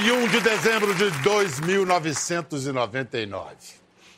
31 de dezembro de 2999.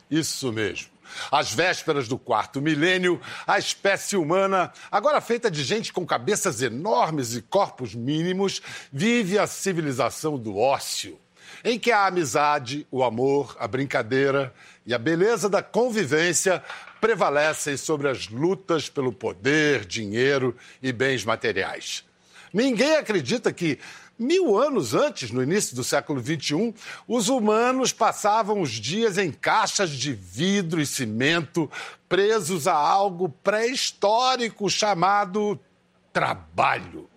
Isso mesmo. Às vésperas do quarto milênio, a espécie humana, agora feita de gente com cabeças enormes e corpos mínimos, vive a civilização do ócio, em que a amizade, o amor, a brincadeira e a beleza da convivência prevalecem sobre as lutas pelo poder, dinheiro e bens materiais. Ninguém acredita que Mil anos antes, no início do século XXI, os humanos passavam os dias em caixas de vidro e cimento, presos a algo pré-histórico chamado trabalho.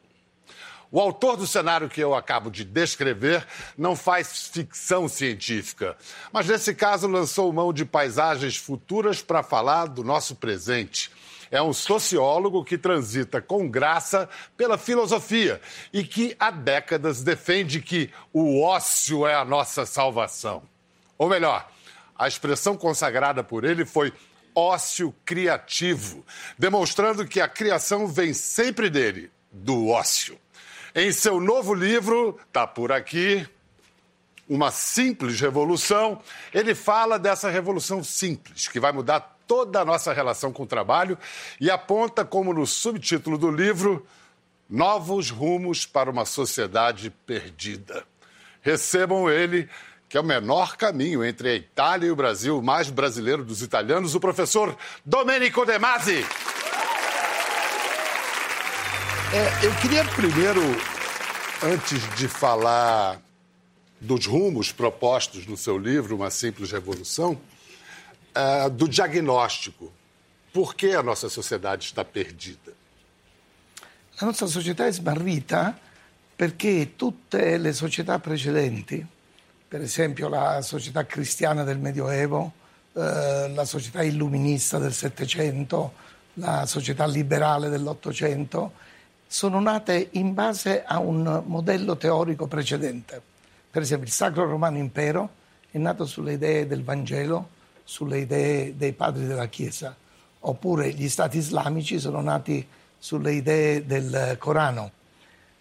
O autor do cenário que eu acabo de descrever não faz ficção científica, mas nesse caso lançou mão de paisagens futuras para falar do nosso presente é um sociólogo que transita com graça pela filosofia e que há décadas defende que o ócio é a nossa salvação. Ou melhor, a expressão consagrada por ele foi ócio criativo, demonstrando que a criação vem sempre dele, do ócio. Em seu novo livro, tá por aqui, uma simples revolução, ele fala dessa revolução simples que vai mudar toda a nossa relação com o trabalho e aponta como no subtítulo do livro Novos Rumos para uma Sociedade Perdida. Recebam ele, que é o menor caminho entre a Itália e o Brasil, mais brasileiro dos italianos, o professor Domenico De Masi. É, eu queria primeiro, antes de falar dos rumos propostos no seu livro, Uma Simples Revolução, uh, do diagnóstico. Por que a nossa sociedade está perdida? La nostra società è smarrita perché tutte le società precedenti, per esempio la società cristiana del Medioevo, eh, la società illuminista del Settecento, la società liberale dell'Ottocento, sono nate in base a un modello teorico precedente. Per esempio il Sacro Romano Impero è nato sulle idee del Vangelo, sulle idee dei padri della Chiesa, oppure gli stati islamici sono nati sulle idee del Corano.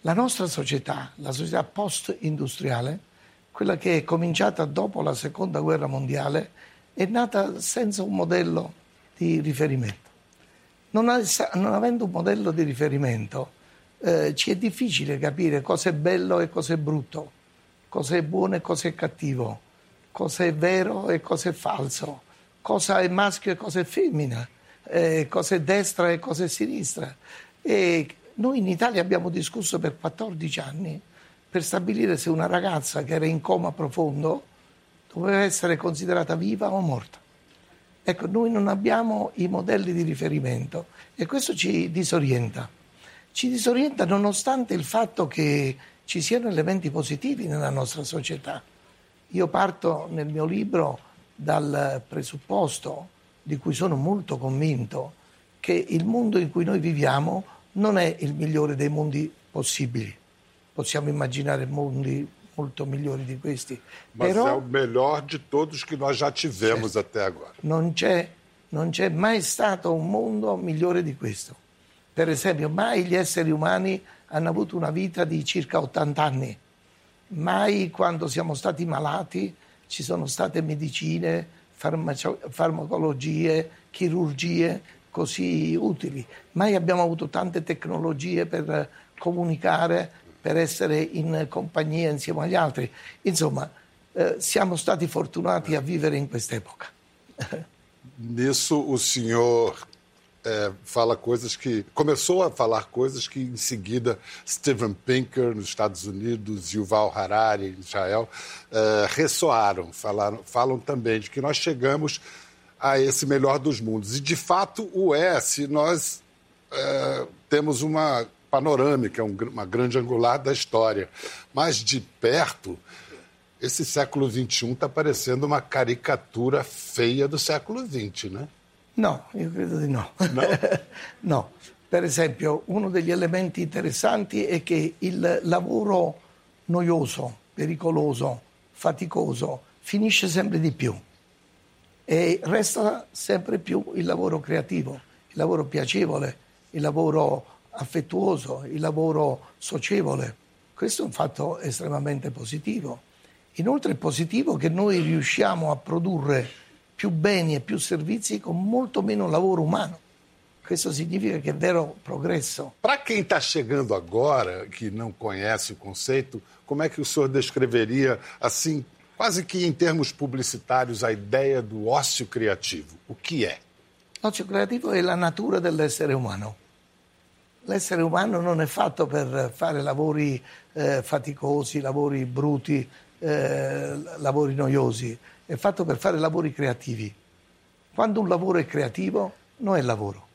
La nostra società, la società post-industriale, quella che è cominciata dopo la seconda guerra mondiale, è nata senza un modello di riferimento. Non, avendo un modello di riferimento, eh, ci è difficile capire cosa è bello e cosa è brutto, cosa è buono e cosa è cattivo cosa è vero e cosa è falso, cosa è maschio e cosa è femmina, eh, cosa è destra e cosa è sinistra. E noi in Italia abbiamo discusso per 14 anni per stabilire se una ragazza che era in coma profondo doveva essere considerata viva o morta. Ecco, noi non abbiamo i modelli di riferimento e questo ci disorienta. Ci disorienta nonostante il fatto che ci siano elementi positivi nella nostra società. Io parto nel mio libro dal presupposto, di cui sono molto convinto, che il mondo in cui noi viviamo non è il migliore dei mondi possibili. Possiamo immaginare mondi molto migliori di questi. Mas Però, è il melhor di todos che noi già tivemos certo, até agora. Non c'è, non c'è mai stato un mondo migliore di questo. Per esempio, mai gli esseri umani hanno avuto una vita di circa 80 anni mai quando siamo stati malati ci sono state medicine, farmaco- farmacologie, chirurgie così utili. Mai abbiamo avuto tante tecnologie per comunicare, per essere in compagnia insieme agli altri. Insomma, eh, siamo stati fortunati a vivere in quest'epoca. Nisso o signor é, fala coisas que. Começou a falar coisas que, em seguida, Steven Pinker, nos Estados Unidos, e o Val Harari, em Israel, é, ressoaram, falaram, falam também de que nós chegamos a esse melhor dos mundos. E, de fato, o é, se nós é, temos uma panorâmica, uma grande angular da história. Mas, de perto, esse século XXI está parecendo uma caricatura feia do século XX, né? No, io credo di no. No? no. Per esempio, uno degli elementi interessanti è che il lavoro noioso, pericoloso, faticoso finisce sempre di più e resta sempre più il lavoro creativo, il lavoro piacevole, il lavoro affettuoso, il lavoro socievole. Questo è un fatto estremamente positivo. Inoltre è positivo che noi riusciamo a produrre più beni e più servizi con molto meno lavoro umano. Questo significa che è vero progresso. Para quem está chegando agora, que não conhece o conceito, como é que o senhor descreveria, assim, quase que em termos publicitários, a ideia do ócio criativo? O que é? L'ozio creativo è la natura dell'essere umano. L'essere umano non è fatto per fare lavori eh, faticosi, lavori bruti, eh, lavori noiosi, è fatto per fare lavori creativi. Quando un lavoro è creativo, non è lavoro.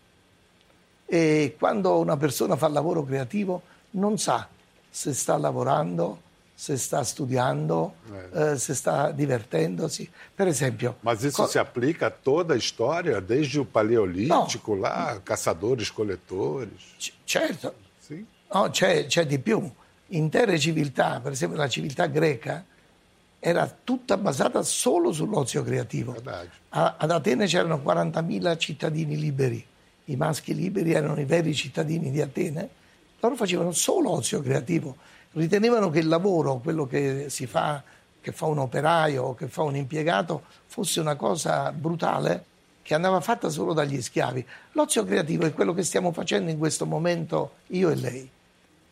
E quando una persona fa lavoro creativo, non sa se sta lavorando, se sta studiando, eh. Eh, se sta divertendosi. Per esempio. Mas isso co- se applica a toda a história, desde o paleolítico, no. lá, caçadores, coletores. Certo. Sì. No, c'è, c'è di più. Intere civiltà, per esempio la civiltà greca, era tutta basata solo sull'ozio creativo. A, ad Atene c'erano 40.000 cittadini liberi, i maschi liberi erano i veri cittadini di Atene, loro facevano solo ozio creativo, ritenevano che il lavoro, quello che si fa, che fa un operaio o che fa un impiegato, fosse una cosa brutale che andava fatta solo dagli schiavi. L'ozio creativo è quello che stiamo facendo in questo momento io e lei.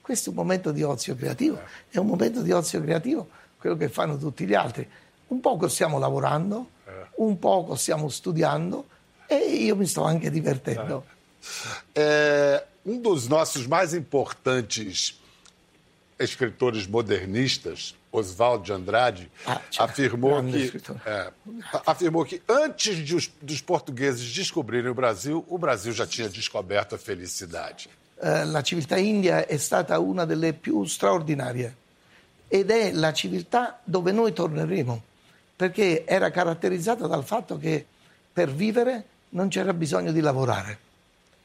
Questo è un momento di ozio creativo, è un momento di ozio creativo quello che fanno tutti gli altri. Un poco stiamo lavorando, un poco stiamo studiando e io mi sto anche divertendo. É, um dos nossos mais importantes escritores modernistas, Oswald de Andrade, ah, afirmou, que, é, afirmou que antes os, dos portugueses descobrirem o Brasil, o Brasil já tinha descoberto a felicidade. Uh, la civiltà india è stata una delle più straordinarie ed è la civiltà dove noi torneremo, perché era caratterizzata dal fatto che per vivere non c'era bisogno di lavorare.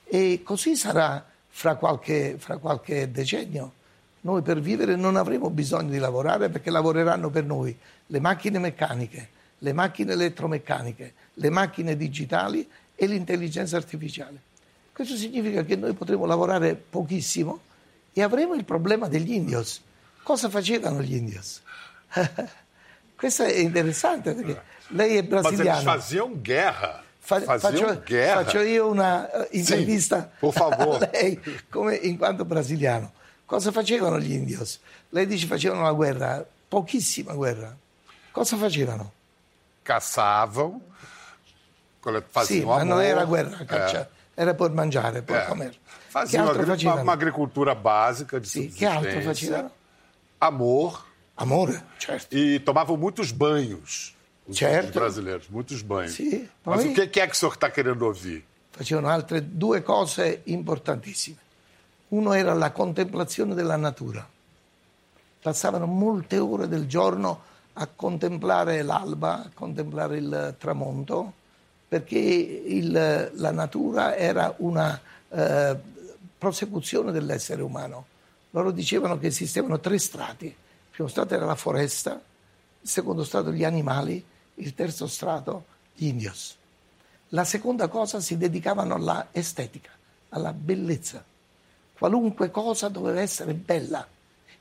E così sarà fra qualche, fra qualche decennio. Noi per vivere non avremo bisogno di lavorare perché lavoreranno per noi le macchine meccaniche, le macchine elettromeccaniche, le macchine digitali e l'intelligenza artificiale. Questo significa che noi potremo lavorare pochissimo e avremo il problema degli indios Cosa facevano gli indios? Questo è interessante perché lei è brasiliana. Ma faziam guerra. Fa, faccio, guerra. faccio, io una uh, intervista sì, por favor. a lei come in quanto brasiliano. Cosa facevano gli indios? Lei dice facevano la guerra, pochissima guerra. Cosa facevano? Faziam Sì, ma non era guerra, caccia, eh. era per mangiare, per eh. comer. Faziam uma, agricultura básica de sì, Che altro facevano? Amor. Amor, certo. E tomavam muitos banhos. Os certo. brasileiros, muitos banhos. Sì, Mas o que é que o senhor está querendo ouvir? Facevano altre due cose importantissime. Uno era la contemplazione della natura. Passavano molte ore del giorno a contemplare l'alba, a contemplare il tramonto, perché il, la natura era una eh, prosecuzione dell'essere umano loro dicevano che esistevano tre strati. Il primo strato era la foresta, il secondo strato gli animali, il terzo strato gli indios. La seconda cosa si dedicavano alla estetica, alla bellezza. Qualunque cosa doveva essere bella.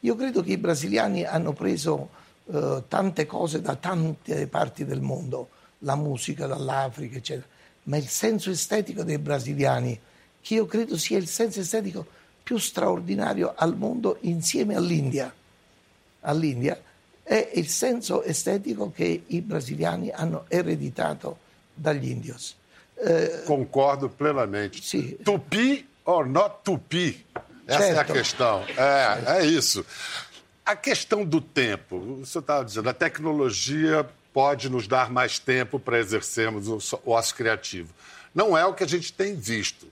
Io credo che i brasiliani hanno preso eh, tante cose da tante parti del mondo, la musica dall'Africa, eccetera, ma il senso estetico dei brasiliani, che io credo sia il senso estetico più straordinario al mondo insieme all'India. all'India è il senso estetico che i brasiliani hanno ereditato dagli indios. Eh, Concordo plenamente. Sì. Tupi or not tupi? Essa certo. é a questão. É, é isso. A questão do tempo. O senhor estava dizendo, a tecnologia pode nos dar mais tempo para exercermos o ócio criativo. Não é o que a gente tem visto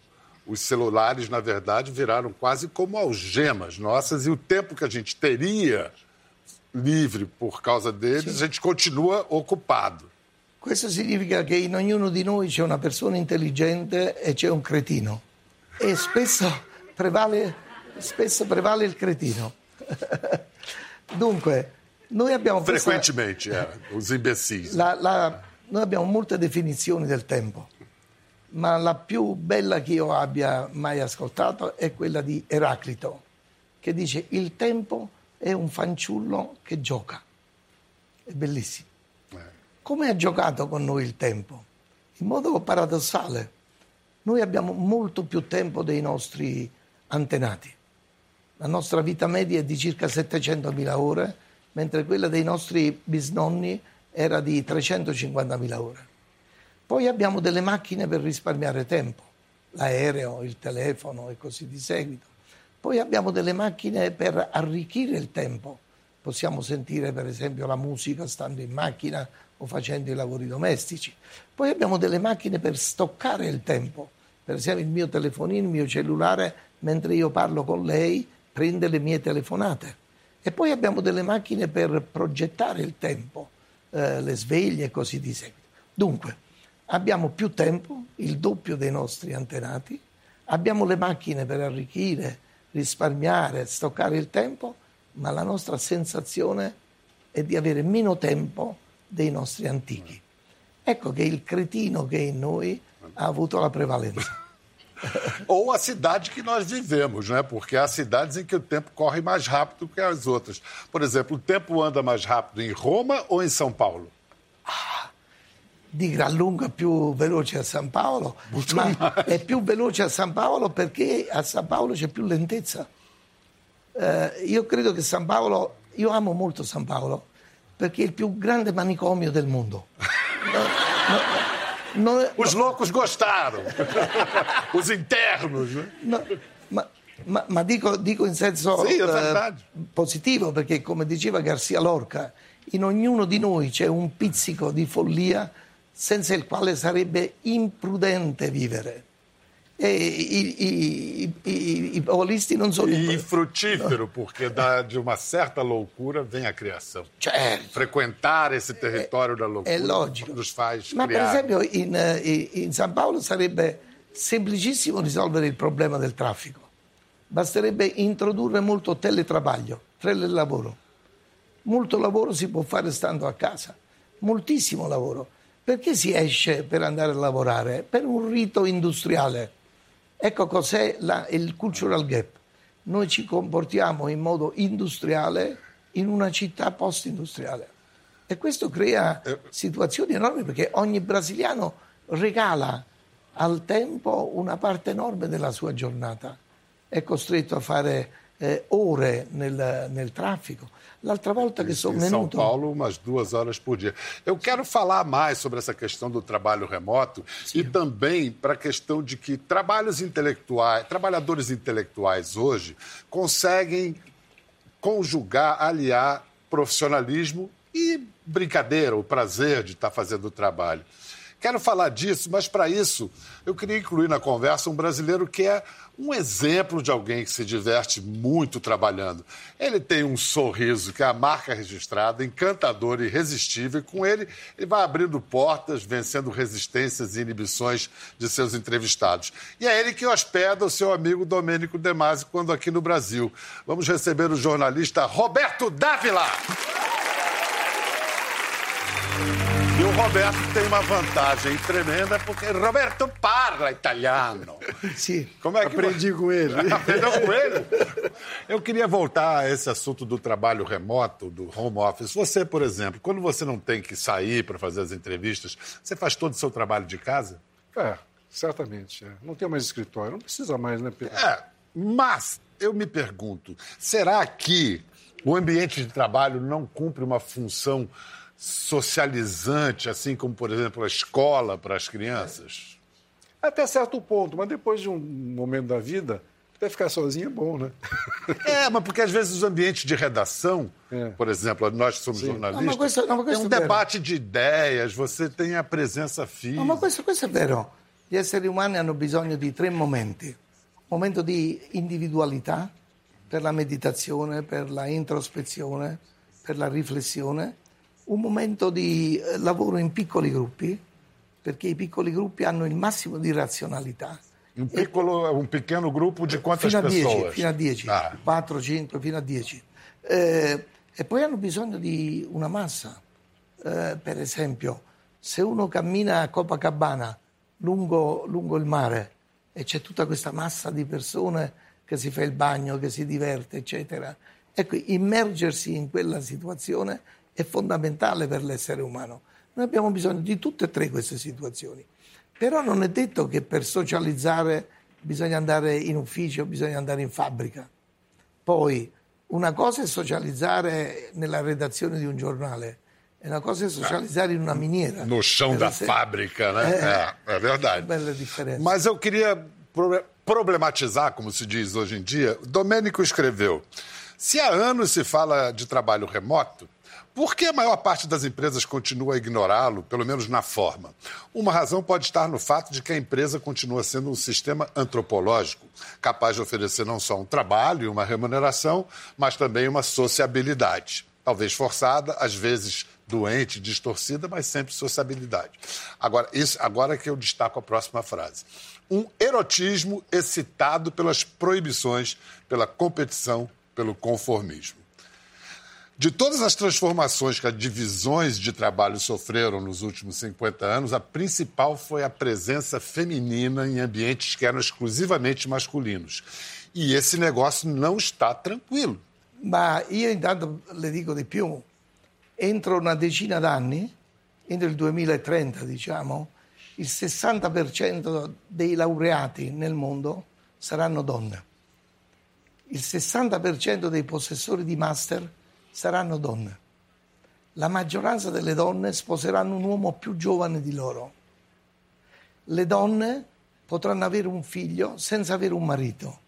os celulares, na verdade, viraram quase como algemas nossas e o tempo que a gente teria livre por causa deles, Sim. a gente continua ocupado. Questo significa che in ognuno di noi c'è una persona intelligente e c'è un cretino. E spesso prevale, spesso prevale il cretino. Dunque, noi abbiamo... Frequentemente, questa, eh, os imbecis. La, la, noi abbiamo molte definizioni del tempo ma la più bella che io abbia mai ascoltato è quella di Eraclito, che dice il tempo è un fanciullo che gioca. È bellissimo. Come ha giocato con noi il tempo? In modo paradossale. Noi abbiamo molto più tempo dei nostri antenati. La nostra vita media è di circa 700.000 ore, mentre quella dei nostri bisnonni era di 350.000 ore. Poi abbiamo delle macchine per risparmiare tempo, l'aereo, il telefono e così di seguito. Poi abbiamo delle macchine per arricchire il tempo. Possiamo sentire per esempio la musica stando in macchina o facendo i lavori domestici. Poi abbiamo delle macchine per stoccare il tempo. Per esempio il mio telefonino, il mio cellulare, mentre io parlo con lei, prende le mie telefonate. E poi abbiamo delle macchine per progettare il tempo, eh, le sveglie e così di seguito. Dunque, abbiamo più tempo, il doppio dei nostri antenati, abbiamo le macchine per arricchire, risparmiare, stoccare il tempo, ma la nostra sensazione è di avere meno tempo dei nostri antichi. Ecco che il cretino che è in noi ha avuto la prevalenza. Ou a cidade que nós vivemos, né? Porque há cidades em que o tempo corre mais rápido que as outras. Por exemplo, o tempo anda mais rápido em Roma ou em São Paulo? Ah, di gran lunga più veloce a San Paolo, Molto ma è più veloce a San Paolo perché a San Paolo c'è più lentezza. Eh, io credo che San Paolo, io amo molto San Paolo perché è il più grande manicomio del mondo. No, no, no, Os loucos gostaram. Os internos, ma, ma- ma dico, dico in senso Sì, eh, positivo perché, come diceva Garcia Lorca, in ognuno di noi c'è un pizzico di follia senza il quale sarebbe imprudente vivere. E i, i- i- i- paolisti non sono E infrutífero, porque da- de uma certa loucura vem a criação. Certo. Frequentar esse território da loucura È logico. nos faz Ma per esempio in, eh, in San Paolo sarebbe semplicissimo risolvere il problema del traffico. Basterebbe introdurre molto teletravaglio, telelavoro. Molto lavoro si può fare stando a casa, moltissimo lavoro. Perché si esce per andare a lavorare? Per un rito industriale. Ecco cos'è la- il cultural gap. Noi ci comportiamo in modo industriale in una città post-industriale. E questo crea situazioni enormi perché ogni brasiliano regala al tempo una parte enorme della sua giornata. È costretto a fare eh, ore nel, nel traffico. L'altra volta che sono em São venuto... Paulo, umas duas horas por dia. Eu quero falar mais sobre essa questão do trabalho remoto e também para a questão de que trabalhos intelectuais, trabalhadores intelectuais hoje conseguem conjugar, aliar profissionalismo e brincadeira, o prazer de estar fazendo o trabalho. Quero falar disso, mas para isso eu queria incluir na conversa um brasileiro que é um exemplo de alguém que se diverte muito trabalhando. Ele tem um sorriso que é a marca registrada, encantador e irresistível, e com ele ele vai abrindo portas, vencendo resistências e inibições de seus entrevistados. E é ele que hospeda o seu amigo Domênico De Masi quando aqui no Brasil. Vamos receber o jornalista Roberto Dávila. Roberto tem uma vantagem tremenda porque Roberto parla italiano. Sì. Como é que Aprendi com ele. Aprendeu com ele? Eu queria voltar a esse assunto do trabalho remoto, do home office. Você, por exemplo, quando você não tem que sair para fazer as entrevistas, você faz todo o seu trabalho de casa? É, certamente. é. Não tem mais escritório. Não precisa mais, né, Pedro? É, mas eu me pergunto, será que o ambiente de trabalho não cumpre uma função socializante, assim como, por exemplo, a escola para as crianças? Até certo ponto, mas depois de um momento da vida, até ficar sozinho é bom, né? É, mas porque às vezes os ambientes de redação, É. por exemplo, nós que somos Não, jornalistas, mas questo- não, mas é um debate de ideias, você tem a presença física. No, ma questo, questo è vero. Gli esseri umani hanno bisogno di tre momenti. Momento di individualità per la meditazione, per la introspezione, per la riflessione. Un momento di eh, lavoro in piccoli gruppi, perché i piccoli gruppi hanno il massimo di razionalità. Um, piccolo, um pequeno grupo de quantas fino a 10, pessoas? fino a 10, Ah, 4, 5, fino a 10. Eh, e poi hanno bisogno di una massa. Eh, per esempio, se uno cammina a Copacabana lungo, lungo il mare e c'è tutta questa massa di persone che si fa il bagno, che si diverte, eccetera, Ecco, immergersi in quella situazione è fondamentale per l'essere umano. Noi abbiamo bisogno di tutte e tre queste situazioni. Però non è detto che per socializzare bisogna andare in ufficio, bisogna andare in fabbrica. Poi una cosa è socializzare nella redazione di un giornale, e una cosa è socializzare in una miniera. No chão da ser... fábrica, né? É, é, é verdade. Bela diferença. Mas eu queria problematizar, como se diz hoje em dia. Domênico escreveu: se há anos se fala de trabalho remoto, por que a maior parte das empresas continua a ignorá-lo, pelo menos na forma? Uma razão pode estar no fato de que a empresa continua sendo um sistema antropológico, capaz de oferecer não só um trabalho e uma remuneração, mas também uma sociabilidade. Talvez forçada, às vezes doente, distorcida, mas sempre sociabilidade. Agora, isso, agora que eu destaco a próxima frase. Um erotismo excitado pelas proibições, pela competição, pelo conformismo. De todas as transformações que as divisões de trabalho sofreram nos últimos 50 anos, a principal foi a presença feminina em ambientes que eram exclusivamente masculinos. E esse negócio não está tranquilo. Ma io intanto le dico di più, entro una decina d'anni, entro il 2030 diciamo, il 60% dei laureati nel mondo saranno donne. Il 60% dei possessori di master saranno donne. La maggioranza delle donne sposeranno un uomo più giovane di loro. Le donne potranno avere un figlio senza avere un marito,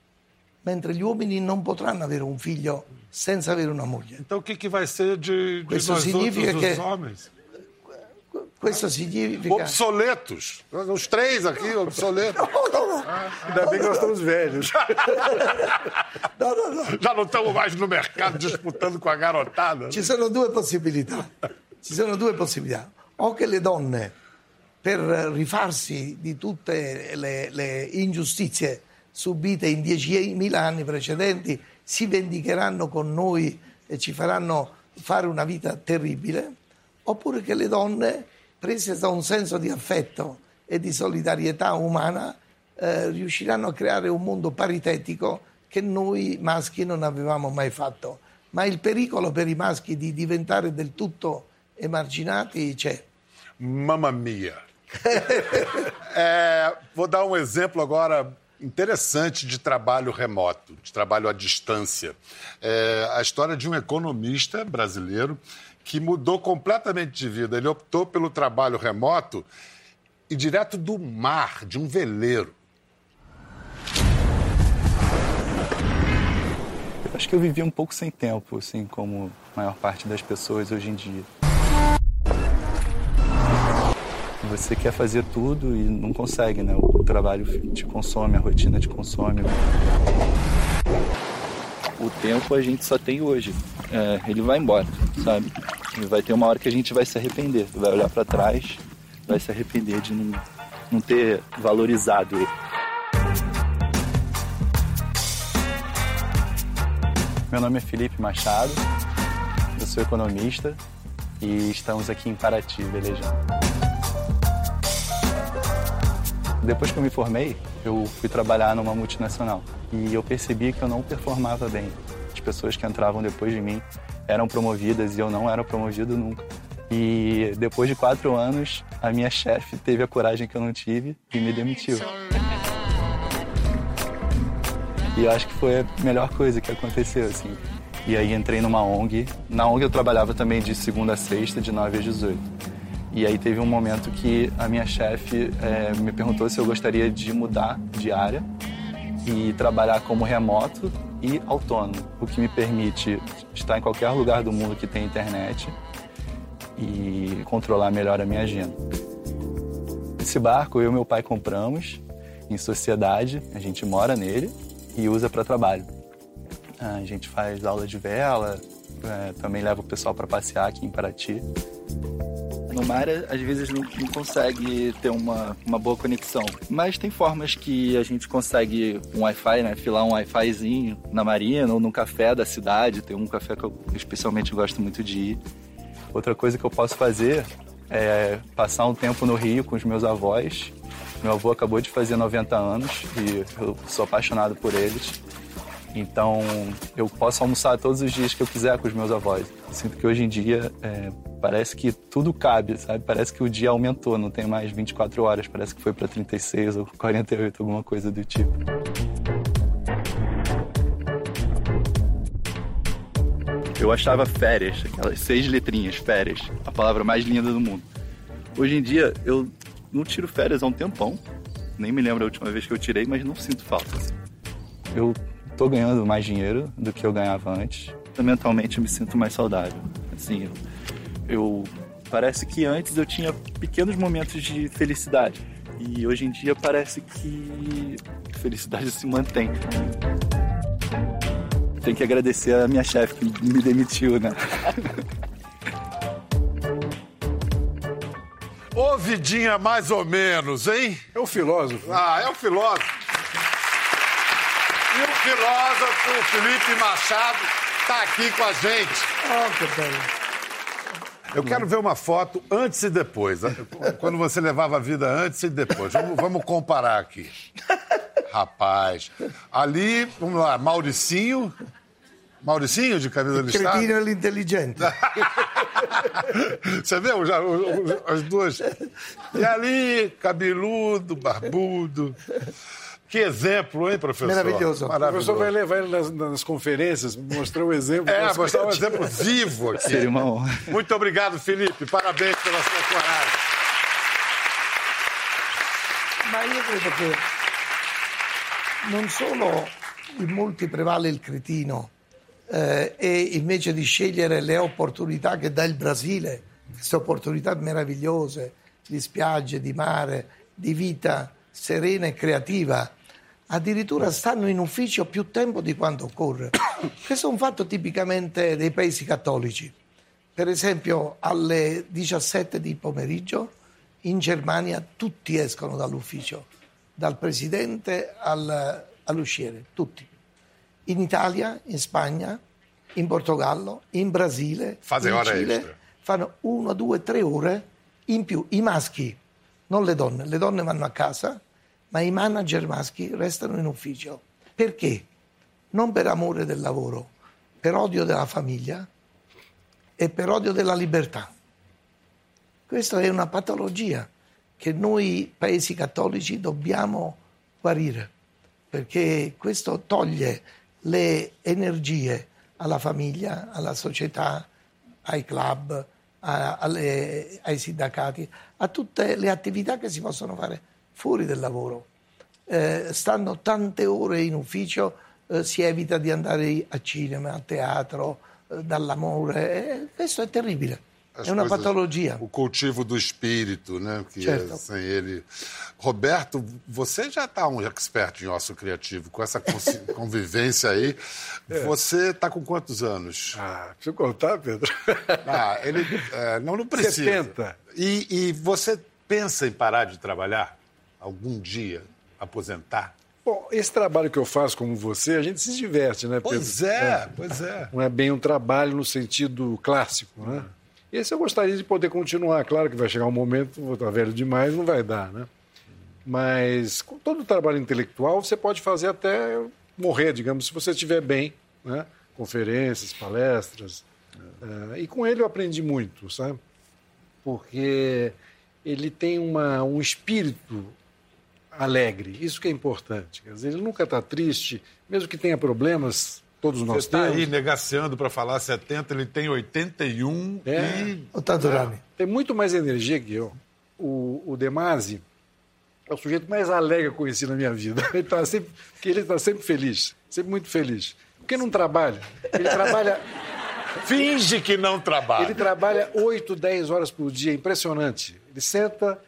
mentre gli uomini non potranno avere un figlio senza avere una moglie. Então o que, que vai ser de, de Questo significa che-? Questo significa... Obsoletos. Os três aqui, obsoletos. Ainda bem que nós estamos velhos. No, no, no. Já não estamos mais no mercado disputando com a garotada. Ci sono due possibilità. Ci sono due possibilità. O che le donne, per rifarsi di tutte le, le ingiustizie subite in 10.000 anni precedenti, si vendicheranno con noi e ci faranno fare una vita terribile, oppure che le donne, prese da un senso di affetto e di solidarietà umana, eh, riusciranno a creare un mondo paritetico che noi maschi non avevamo mai fatto. Ma il pericolo per i maschi di diventare del tutto emarginati c'è. Mamma mia. É, vou dar um exemplo agora interessante de trabalho remoto, de trabalho à distância. É a história de um economista brasileiro que mudou completamente de vida. Ele optou pelo trabalho remoto e direto do mar, de um veleiro. Acho que eu vivi um pouco sem tempo, assim, como a maior parte das pessoas hoje em dia. Você quer fazer tudo e não consegue, né? O trabalho te consome, a rotina te consome. O tempo a gente só tem hoje. É, ele vai embora, sabe? E vai ter uma hora que a gente vai se arrepender. Vai olhar para trás, vai se arrepender de não, não ter valorizado ele. Meu nome é Felipe Machado, eu sou economista e estamos aqui em Paraty, velejando. Depois que eu me formei, eu fui trabalhar numa multinacional e eu percebi que eu não performava bem. As pessoas que entravam depois de mim eram promovidas e eu não era promovido nunca. E depois de quatro anos, a minha chefe teve a coragem que eu não tive e me demitiu. E eu acho que foi a melhor coisa que aconteceu, assim. E aí entrei numa ONG. Na ONG eu trabalhava também de segunda a sexta, de 9 às 18. E aí teve um momento que a minha chefe eh, me perguntou se eu gostaria de mudar de área e trabalhar como remoto e autônomo, o que me permite estar em qualquer lugar do mundo que tem internet e controlar melhor a minha agenda. Esse barco eu e meu pai compramos em sociedade, a gente mora nele e usa para trabalho. A gente faz aula de vela, eh, também leva o pessoal para passear aqui em Paraty. No mar, às vezes não, não consegue ter uma, uma boa conexão. Mas tem formas que a gente consegue um Wi-Fi, né? Filar um Wi-Fizinho na marina ou no café da cidade. Tem um café que eu especialmente gosto muito de ir. Outra coisa que eu posso fazer é passar um tempo no Rio com os meus avós. Meu avô acabou de fazer 90 anos e eu sou apaixonado por eles. Então, eu posso almoçar todos os dias que eu quiser com os meus avós. Sinto que hoje em dia é, parece que tudo cabe, sabe? Parece que o dia aumentou, não tem mais 24 horas, parece que foi para 36 ou 48, alguma coisa do tipo. Eu achava férias, aquelas seis letrinhas, férias, a palavra mais linda do mundo. Hoje em dia, eu não tiro férias há um tempão. Nem me lembro a última vez que eu tirei, mas não sinto falta. Eu tô ganhando mais dinheiro do que eu ganhava antes. Mentalmente eu me sinto mais saudável. Assim, eu, eu parece que antes eu tinha pequenos momentos de felicidade e hoje em dia parece que a felicidade se mantém. Tenho que agradecer a minha chefe que me demitiu, né? Ô, Vidinha, mais ou menos, hein? É o filósofo. Ah, é o filósofo. E o filósofo Felipe Machado está aqui com a gente. Oh. Eu quero ver uma foto antes e depois. Quando você levava a vida antes e depois. Vamos, vamos comparar aqui. Rapaz. Ali, vamos lá, Mauricinho. Mauricinho de camisa listrada. Cretino e l'intelligente. Você viu já, o- o- as duas? E ali, cabeludo, barbudo. Que exemplo, hein, professor? Maravilhoso. O Maravilhoso. professor vai levar ele nas, nas conferências, mostrar o exemplo. É, mostrar um exemplo vivo aqui. Seria uma honra. Muito obrigado, Felipe. Parabéns pela sua coragem. Io credo che non solo in molti prevale il cretino eh, e invece di scegliere le opportunità che dà il Brasile, queste opportunità meravigliose di spiagge, di mare, di vita serena e creativa, addirittura stanno in ufficio più tempo di quanto occorre. Questo è un fatto tipicamente dei paesi cattolici. Per esempio alle 17 di pomeriggio in Germania tutti escono dall'ufficio, dal presidente al- all'usciere, tutti. In Italia, in Spagna, in Portogallo, in Brasile, Fate in Cile, extra. fanno una, due, tre ore in più. I maschi, non le donne, le donne vanno a casa, ma i manager maschi restano in ufficio. Perché? Non per amore del lavoro, per odio della famiglia e per odio della libertà. Questa è una patologia che noi paesi cattolici dobbiamo guarire, perché questo toglie le energie alla famiglia, alla società, ai club, a- alle- ai sindacati, a tutte le attività che si possono fare fuori del lavoro. Eh, stando tante ore in ufficio eh, si evita di andare a cinema, a teatro, eh, dall'amore. eh, questo è terribile. As è una coisas- patologia. O cultivo do espírito, né? Que Certo. é sem ele. Roberto, você já está um expert em osso criativo, com essa convivência aí. Você está com quantos anos? Ah, preciso contar, Pedro? Ah, ele é, não, não precisa. 70. E, e você pensa em parar de trabalhar algum dia, aposentar? Bom, esse trabalho que eu faço como você, a gente se diverte, né, Pedro? Pois é, pois é. Não é bem um trabalho no sentido clássico, né? Esse eu gostaria de poder continuar. Claro que vai chegar um momento, vou estar velho demais, não vai dar, né? Mas com todo o trabalho intelectual, você pode fazer até morrer, digamos, se você estiver bem, né? Conferências, palestras. Eh, e com ele eu aprendi muito, sabe? Porque ele tem uma, um espírito alegre, isso que é importante. Quer dizer, ele nunca está triste, mesmo que tenha problemas, todos Você nós está temos. aí negaciando para falar 70, ele tem 81 É. e. O Tadurani. Tem muito mais energia que eu. O, o Demasi é o sujeito mais alegre que eu conheci na minha vida. Ele está sempre, ele está sempre feliz, sempre muito feliz. Porque não trabalha. Ele trabalha, Finge que não trabalha. ele trabalha 8, 10 horas por dia, impressionante. Ele senta,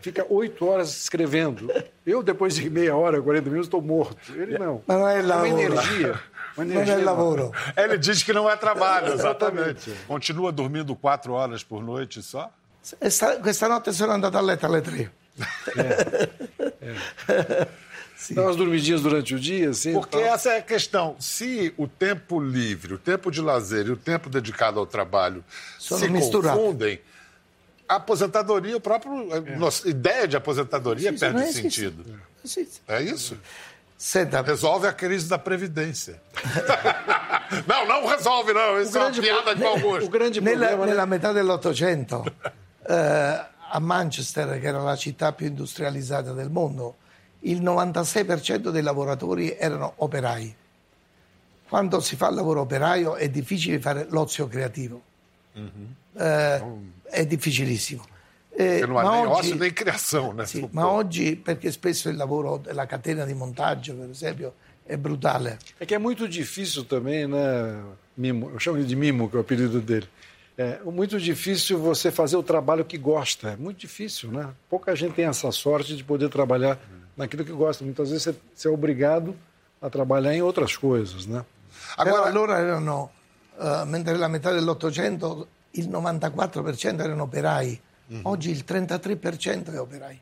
fica 8 horas escrevendo. Eu, depois de meia hora, 40 minutos, estou morto. Ele não. Mas não é uma lavoro. energia. Uma energia è il lavoro. Ele diz que não é trabalho, exatamente. Continua dormindo quatro horas por noite só? E sta- questa notte sono andato a letto alle tre. Dá umas dormidinhas durante o dia, assim. Porque tal. essa é a questão. Se o tempo livre, o tempo de lazer e o tempo dedicado ao trabalho Sono se confundem, a aposentadoria, o próprio, a nossa ideia de aposentadoria perde esiste. sentido. Sì, sì. É isso? Senta, Resolve a crise da Previdência. não, não resolve, não. Isso é uma piada de mau gosto. O grande nella, problema... né? nella metà dell'Ottocento eh, a Manchester, che era la città più industrializzata del mondo, il 96% dei lavoratori erano operai. Quando si fa il lavoro operaio è difficile fare l'ozio creativo. Eh, è difficilissimo. Eh, Porque não há ma nem oggi- criação, né? sì, ma oggi, perché spesso il lavoro della catena di montaggio, per esempio, è brutale. É que é muito difícil também, né? Mimo, eu chamo ele de Mimo, que é o apelido dele. É muito difícil você fazer o trabalho que gosta. É muito difícil, né? Pouca gente tem essa sorte de poder trabalhar naquilo que gosta. Muitas vezes você, você é obrigado a trabalhar em outras coisas, né? Agora, allora erano, eh, mentre nella metà dell'Ottocento il 94% erano operai, oggi il 33% è operai.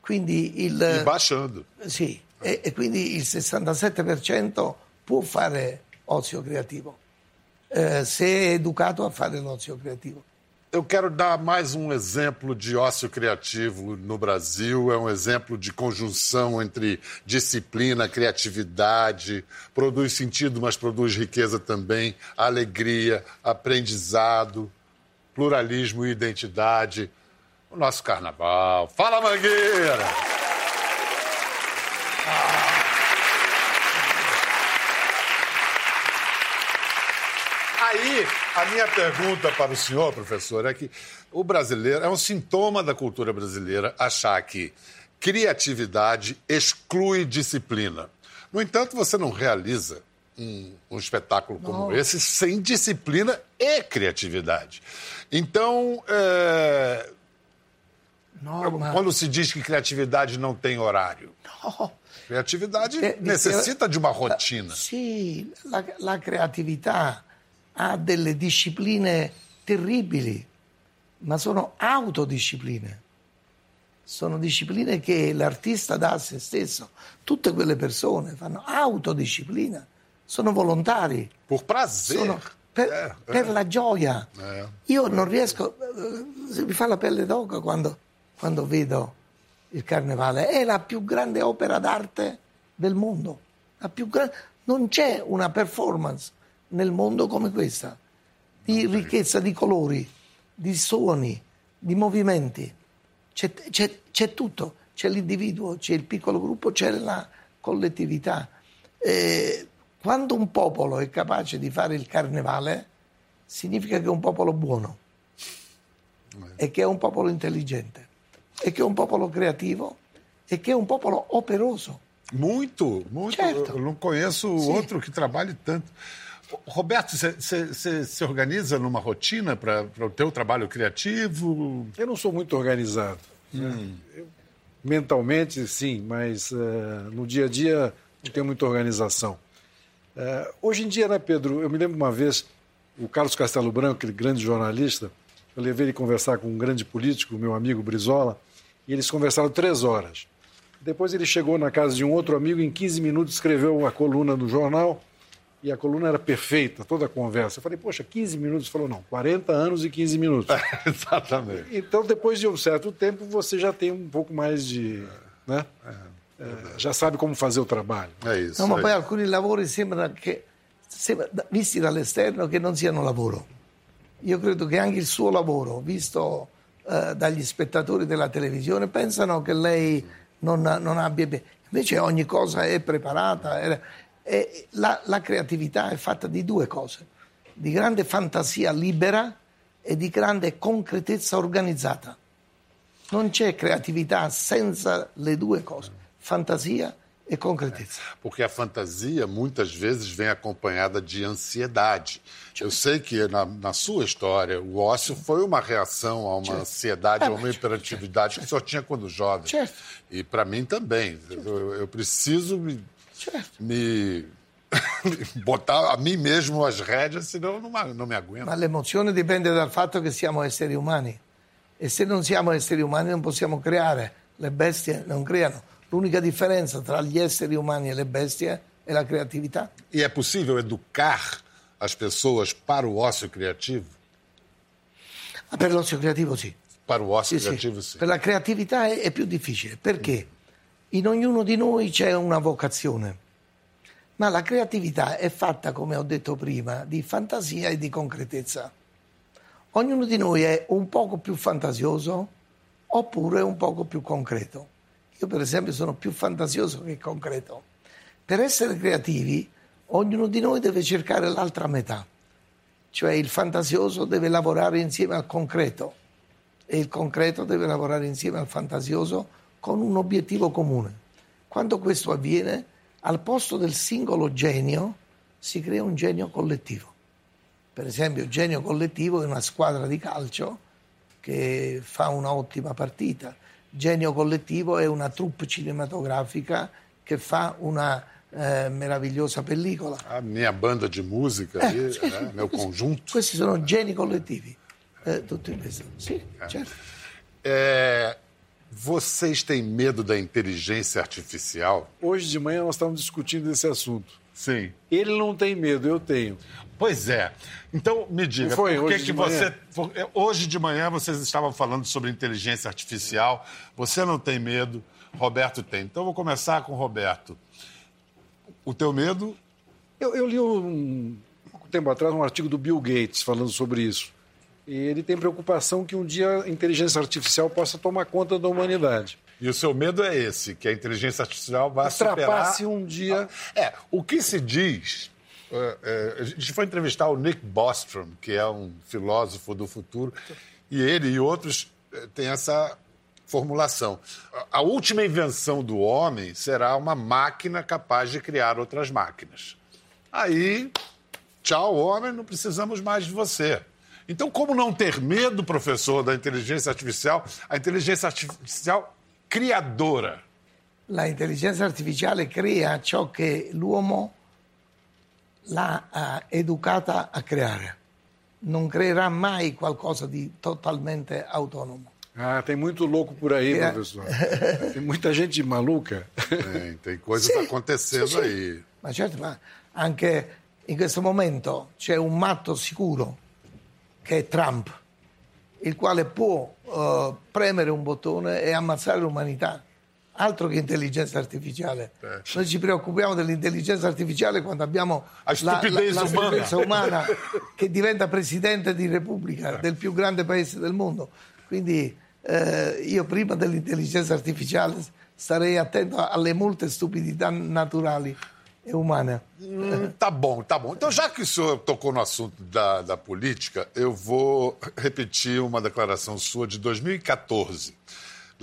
Quindi il, e baixando. sì, e, e quindi il 67% può fare ozio creativo, eh, se è educato a fare l'ozio creativo. Eu quero dar mais um exemplo de ócio criativo no Brasil. É um exemplo de conjunção entre disciplina, criatividade, produz sentido, mas produz riqueza também, alegria, aprendizado, pluralismo e identidade. O nosso carnaval. Fala, Mangueira! Aí, a minha pergunta para o senhor, professor, é que o brasileiro é um sintoma da cultura brasileira achar que criatividade exclui disciplina. No entanto, você não realiza um, um espetáculo como esse sem disciplina e criatividade. Então, é, Ma- quando se diz que criatividade não tem horário, no. criatividade Eh, necessita de uma rotina. Sì, la, la creatività ha delle discipline terribili, ma sono autodiscipline. Sono discipline che l'artista dà a se stesso. Tutte quelle persone fanno autodisciplina, sono volontari, prazer. sono per, É, per la gioia. Eh. Io non riesco, eh, mi fa la pelle d'oca quando, quando vedo il carnevale. È la più grande opera d'arte del mondo. La più gran- Non c'è una performance nel mondo come questa, di ricchezza di colori, di suoni, di movimenti. C'è, c'è- c'è tutto, c'è l'individuo, c'è il piccolo gruppo, c'è la collettività. Eh, quando un popolo è capace di fare il carnevale, significa che è un popolo buono e che è un popolo intelligente e che è un popolo creativo e che è un popolo operoso. Muito, muito. Certo. Eu não conheço Sim. outro que trabalhe tanto. Roberto, você- se organiza numa rotina para o teu trabalho criativo? Eu não sou muito organizado. né? Eu, mentalmente, sim, mas eh, no dia a dia não tenho muita organização. Eh, hoje em dia, né, Pedro? Eu me lembro uma vez, o Carlos Castelo Branco, aquele grande jornalista, eu levei ele conversar com um grande político, meu amigo Brizola, e eles conversaram três horas. Depois ele chegou na casa de um outro amigo, em 15 minutos escreveu uma coluna no jornal, e a coluna era perfeita, toda a conversa. Eu falei, poxa, 15 minutos? Ele falou, não, 40 anos e 15 minutos. Exatamente. Então, depois de um certo tempo, você já tem um pouco mais de. Né? Eh, já sabe como fazer o trabalho. É isso. No, ma é poi alcuni lavori sembra che, sembra- visti dall'esterno, che non siano lavoro. Io credo che anche il suo lavoro, visto eh, dagli spettatori della televisione, pensano che lei non, non abbia... Invece ogni cosa è preparata. è- e la, la creatività è fatta di due cose, di grande fantasia libera e di grande concretezza organizzata. Non c'è creatività senza le due cose, fantasia e concretezza. Porque a fantasia muitas vezes vem acompanhada de ansiedade. Eu sei que na, na sua história o ócio foi uma reação a uma ansiedade, É, a uma mas- hiperatividade que só tinha quando jovem. E para mim também. Eu, eu preciso me, me botar a mim mesmo as rédeas, senão eu não, não me aguento. Ma l'emozione dipende dal fatto che siamo esseri umani e se non siamo esseri umani non possiamo creare, le bestie non creano. L'unica differenza tra gli esseri umani e le bestie è la creatività. E é possível educar as pessoas para o ócio criativo? Ma per l'ozio creativo sì. Para o ócio Sì, sì. criativo, sim. Per la creatività è, è più difficile perché in ognuno di noi c'è una vocazione, ma la creatività è fatta, come ho detto prima, di fantasia e di concretezza. Ognuno di noi è un poco più fantasioso oppure un poco più concreto. Io per esempio sono più fantasioso che concreto. Per essere creativi, ognuno di noi deve cercare l'altra metà, cioè il fantasioso deve lavorare insieme al concreto e il concreto deve lavorare insieme al fantasioso con un obiettivo comune. Quando questo avviene, al posto del singolo genio si crea un genio collettivo. Per esempio, il genio collettivo è una squadra di calcio che fa un'ottima partita. Genio collettivo è una troupe cinematografica che fa una eh, meravigliosa pellicola. A minha banda de música, Eh, aí, sì, né? sì, meu questi- conjunto. Questi sono geni collettivi. Eh, tutto in questo. Sì, certo. É, vocês têm medo da inteligência artificial? Hoje de manhã nós estávamos discutindo esse assunto. Sim. Ele não tem medo, eu tenho. Pois é. Então, me diga, foi por que que você... manhã? Hoje de manhã vocês estavam falando sobre inteligência artificial. Você não tem medo, Roberto tem. Então, eu vou começar com o Roberto. O teu medo... Eu, eu li um pouco tempo atrás um artigo do Bill Gates falando sobre isso. E ele tem preocupação que um dia a inteligência artificial possa tomar conta da humanidade. E o seu medo é esse, que a inteligência artificial vai superar... Ultrapasse um dia. É, o que se diz. é, é, a gente foi entrevistar o Nick Bostrom, que é um filósofo do futuro, e ele e outros é, têm essa formulação. A última invenção do homem será uma máquina capaz de criar outras máquinas. Aí, tchau, homem, não precisamos mais de você. Então, como não ter medo, professor, da inteligência artificial? A inteligência artificial criadora. La intelligenza artificiale crea ciò che l'uomo l'ha educata a creare. Non creerà mai qualcosa di totalmente autonomo. Ah, tem muito louco por aí, É. professor. Tem muita gente maluca. Tem, tem coisas Sì, acontecendo sì, sì. aí. Ma certo, ma anche in questo momento c'è un matto sicuro che è Trump, il quale può eh, premere un bottone e ammazzare l'umanità. Altro che intelligenza artificiale. Eh. Noi ci preoccupiamo dell'intelligenza artificiale quando abbiamo La stupidezza la umana. stupidezza umana che diventa presidente di Repubblica del più grande paese del mondo. Quindi eh, io prima dell'intelligenza artificiale starei attento alle molte stupidità naturali e umane. Hum, tá bom, tá bom. Então, já que o senhor tocou no assunto da, da política, eu vou repetir uma declaração sua de 2014.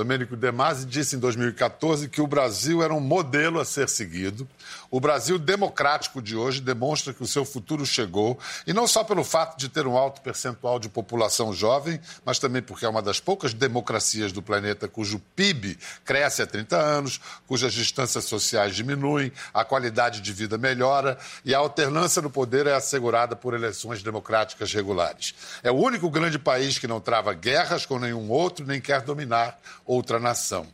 Domênico De Masi disse em 2014 que o Brasil era um modelo a ser seguido. O Brasil democrático de hoje demonstra que o seu futuro chegou, e não só pelo fato de ter um alto percentual de população jovem, mas também porque é uma das poucas democracias do planeta cujo PIB cresce há 30 anos, cujas distâncias sociais diminuem, a qualidade de vida melhora e a alternância no poder é assegurada por eleições democráticas regulares. É o único grande país que não trava guerras com nenhum outro nem quer dominar outra nação.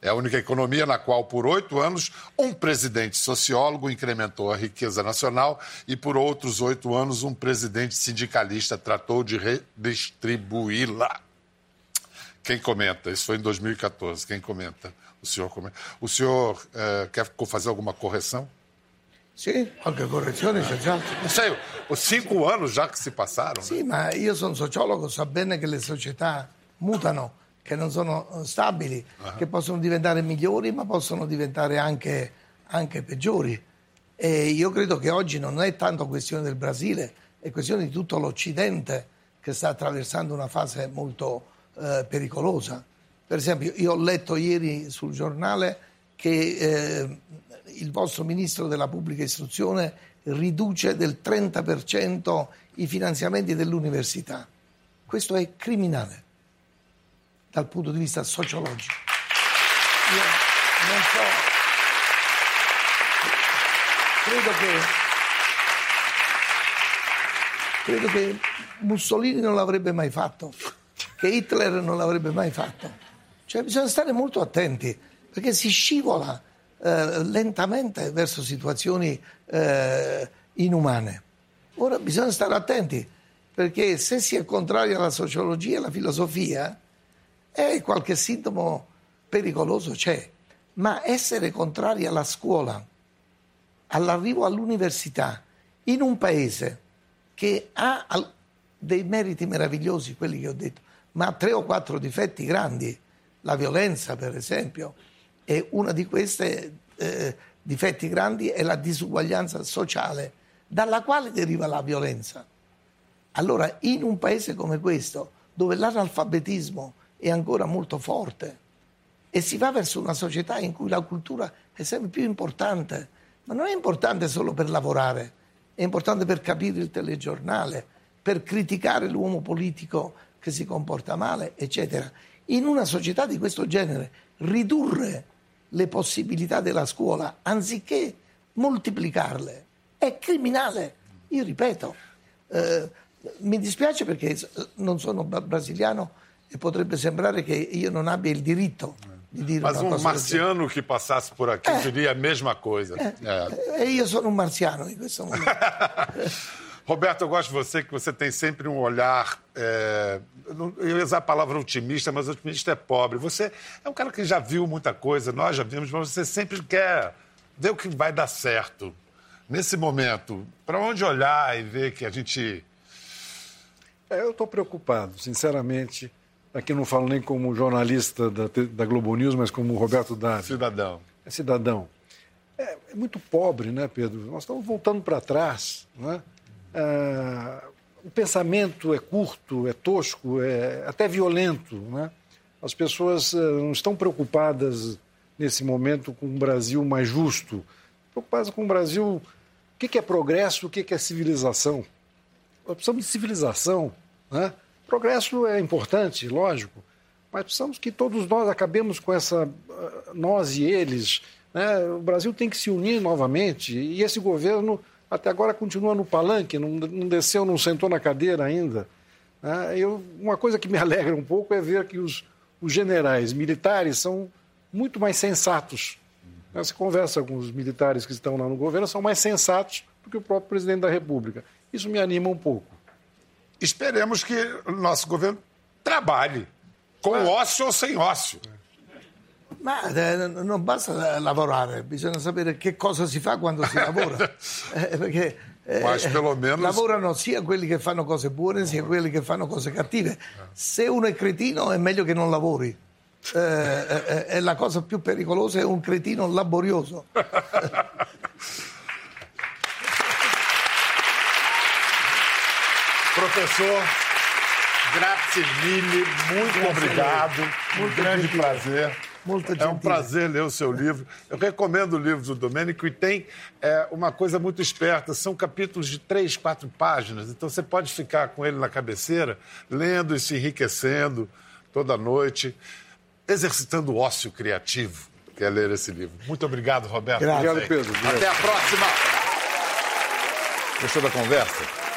É a única economia na qual, por oito anos, um presidente sociólogo incrementou a riqueza nacional e, por outros oito anos, um presidente sindicalista tratou de redistribuí-la. Quem comenta? Isso foi em 2014. Quem comenta? O senhor comenta. O senhor eh, quer fazer alguma correção? Sì, qualche correzione senz'altro. Não sei, os cinco anos já que se passaram. né? Sì, ma io sono sociologo, so bene che le società mutano, che non sono eh, stabili, che possono diventare migliori, ma possono diventare anche, anche peggiori. E io credo che oggi non è tanto questione del Brasile, è questione di tutto l'Occidente che sta attraversando una fase molto eh, pericolosa. Per esempio, io ho letto ieri sul giornale che eh, il vostro ministro della pubblica istruzione riduce del 30% i finanziamenti dell'università. Questo è criminale dal punto di vista sociologico. Io non so, credo che, credo che Mussolini non l'avrebbe mai fatto, che Hitler non l'avrebbe mai fatto. Cioè bisogna stare molto attenti perché si scivola eh, lentamente verso situazioni eh, inumane. Ora bisogna stare attenti perché se si è contrari alla sociologia e alla filosofia, eh, qualche sintomo pericoloso c'è. ma essere contrari alla scuola, all'arrivo all'università, in un paese che ha dei meriti meravigliosi, quelli che ho detto, ma ha tre o quattro difetti grandi, la violenza per esempio, e uno di questi eh, difetti grandi è la disuguaglianza sociale, dalla quale deriva la violenza. Allora, in un paese come questo, dove l'analfabetismo è ancora molto forte e si va verso una società in cui la cultura è sempre più importante, ma non è importante solo per lavorare, è importante per capire il telegiornale, per criticare l'uomo politico che si comporta male, eccetera. In una società di questo genere, ridurre le possibilità della scuola anziché moltiplicarle è criminale. Io ripeto, eh, mi dispiace perché non sono brasiliano e potrebbe sembrare che io non abbia il diritto di dire Mas um cosa marciano que passasse por aqui É. diria a mesma coisa. É. É. E io sono un marziano in questo momento. Roberto, eu gosto de você, que você tem sempre um olhar. é, eu eu ia usar a palavra otimista, mas otimista é pobre. Você é um cara que já viu muita coisa, nós já vimos, mas você sempre quer ver o que vai dar certo. Nesse momento, para onde olhar e ver que a gente. É, eu estou preocupado, sinceramente. Aqui não falo nem como jornalista da, da Globo News, mas como Roberto Davi. Cidadão. é cidadão. É, é muito pobre, né, Pedro? Nós estamos voltando para trás. É? Ah, o pensamento é curto, é tosco, é até violento. Né? As pessoas ah, não estão preocupadas nesse momento com um Brasil mais justo, preocupadas com um Brasil. O que é progresso, o que é civilização? Nós precisamos de civilização. Né? Progresso é importante, lógico, mas precisamos que todos nós acabemos com essa ah, nós e eles. Né? O Brasil tem que se unir novamente e esse governo até agora continua no palanque, não, desceu, não sentou na cadeira ainda. né? Eu, uma coisa que me alegra um pouco é ver que os, os generais militares são muito mais sensatos. Né? Você conversa com os militares que estão lá no governo, são mais sensatos do que o próprio presidente da República. Isso me anima um pouco. Esperemos que o nosso governo trabalhe, com ócio ou sem ócio. Ma eh, non basta lavorare, bisogna sapere che cosa si fa quando si lavora. Eh, perché eh, Ma perlomeno- lavorano sia quelli che fanno cose buone sia quelli che fanno cose cattive. Se uno è cretino è meglio che non lavori. Eh, eh, eh, la cosa più pericolosa è un cretino laborioso. Professor, grazie mille, muito obrigado. Um grande prazer. Muito É um prazer ler o seu livro. Eu recomendo o livro do Domênico e tem é, uma coisa muito esperta. São capítulos de três, quatro páginas. Então você pode ficar com ele na cabeceira, lendo e se enriquecendo toda noite, exercitando o ócio criativo, que é ler esse livro. Muito obrigado, Roberto. Grazie. Obrigado, Pedro. Até a próxima! Gostou da conversa?